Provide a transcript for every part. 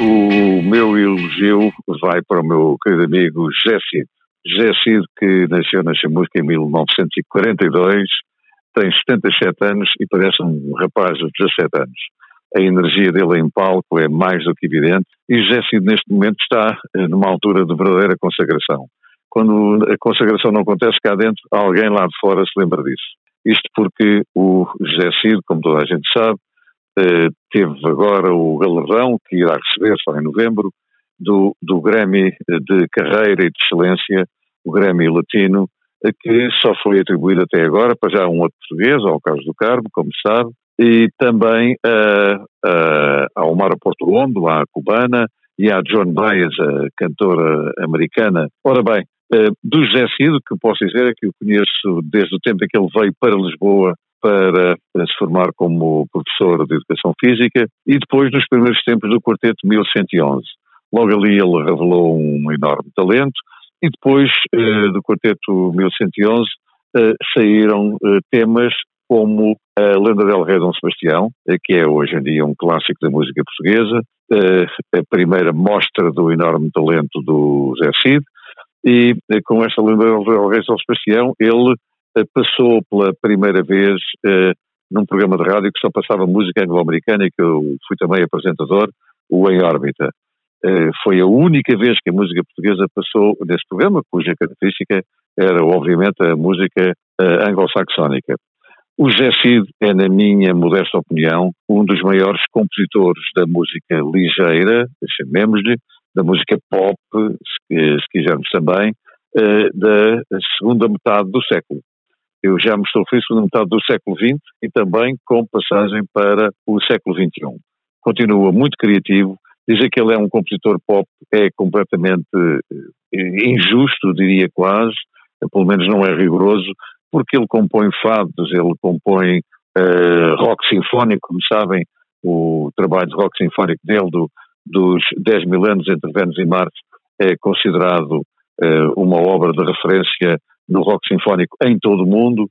elogio vai para o meu querido amigo José Cid. Cid, que nasceu na Chamusca em 1942, tem 77 anos e parece um rapaz de 17 anos. A energia dele em palco é mais do que evidente e José Cid neste momento está eh, numa altura de verdadeira consagração. Quando a consagração não acontece cá dentro, alguém lá de fora se lembra disso. Isto porque o José Cid, como toda a gente sabe, eh, teve agora o galardão que irá receber só em novembro do, do Grammy de Carreira e de Excelência, o Grammy Latino, que só foi atribuído até agora para já um outro português, ao Carlos do Carmo, como sabe, e também uh, uh, ao Mara Portuondo, à cubana, e à John Baez, a cantora americana. Ora bem, uh, do José Cid, que posso dizer é que eu conheço desde o tempo em que ele veio para Lisboa para, se formar como professor de Educação Física e depois nos primeiros tempos do Quarteto 1111. Logo ali ele revelou um enorme talento e depois uh, do Quarteto 1111 uh, eh, saíram uh, temas como a Lenda del Rei Dom Sebastião, que é hoje em dia um clássico da música portuguesa, a primeira mostra do enorme talento do Zé Cid, e com esta Lenda del Rei Dom Sebastião ele passou pela primeira vez num programa de rádio que só passava música anglo-americana e que eu fui também apresentador, o Em Órbita. Eh, foi a única vez que a música portuguesa passou nesse programa, cuja característica era, obviamente, a música anglo-saxónica. O José Cid é, na minha modesta opinião, um dos maiores compositores da música ligeira, chamemos-lhe, da música pop, se, se quisermos também, da segunda metade do século. Eu já me estou a referir segunda metade do século XX e também com passagem para o século XXI. Continua muito criativo, Dizer que ele é um compositor pop é completamente eh, injusto, diria quase, pelo menos não é rigoroso, porque ele compõe fados, ele compõe uh, rock sinfónico, como sabem, o trabalho de rock sinfónico dele, do, dos 10 mil anos entre Vênus e Marte, é considerado uh, uma obra de referência no rock sinfónico em todo o mundo,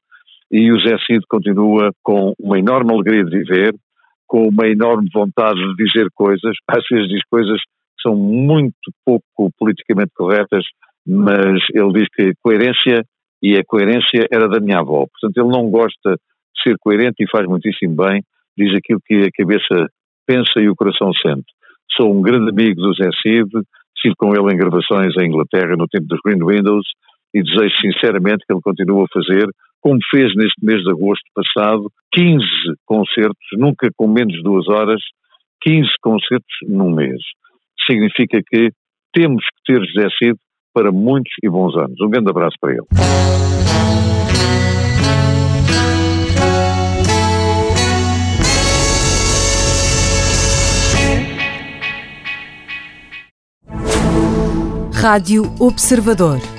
e o Zé Cid continua com uma enorme alegria de viver, com uma enorme vontade de dizer coisas, às vezes diz coisas que são muito pouco politicamente corretas, mas ele diz que coerência, e a coerência era da minha avó. Portanto, ele não gosta de ser coerente e faz muitíssimo bem, diz aquilo que a cabeça pensa e o coração sente. Sou um grande amigo do Zé Cid, estive com ele em gravações em Inglaterra no tempo dos Green Windows e desejo sinceramente que ele continue a fazer como fez neste mês de agosto passado, 15 concertos, nunca com menos de duas horas, 15 concertos num mês. Significa que temos que ter José Cid para muitos e bons anos. Um grande abraço para ele. Rádio Observador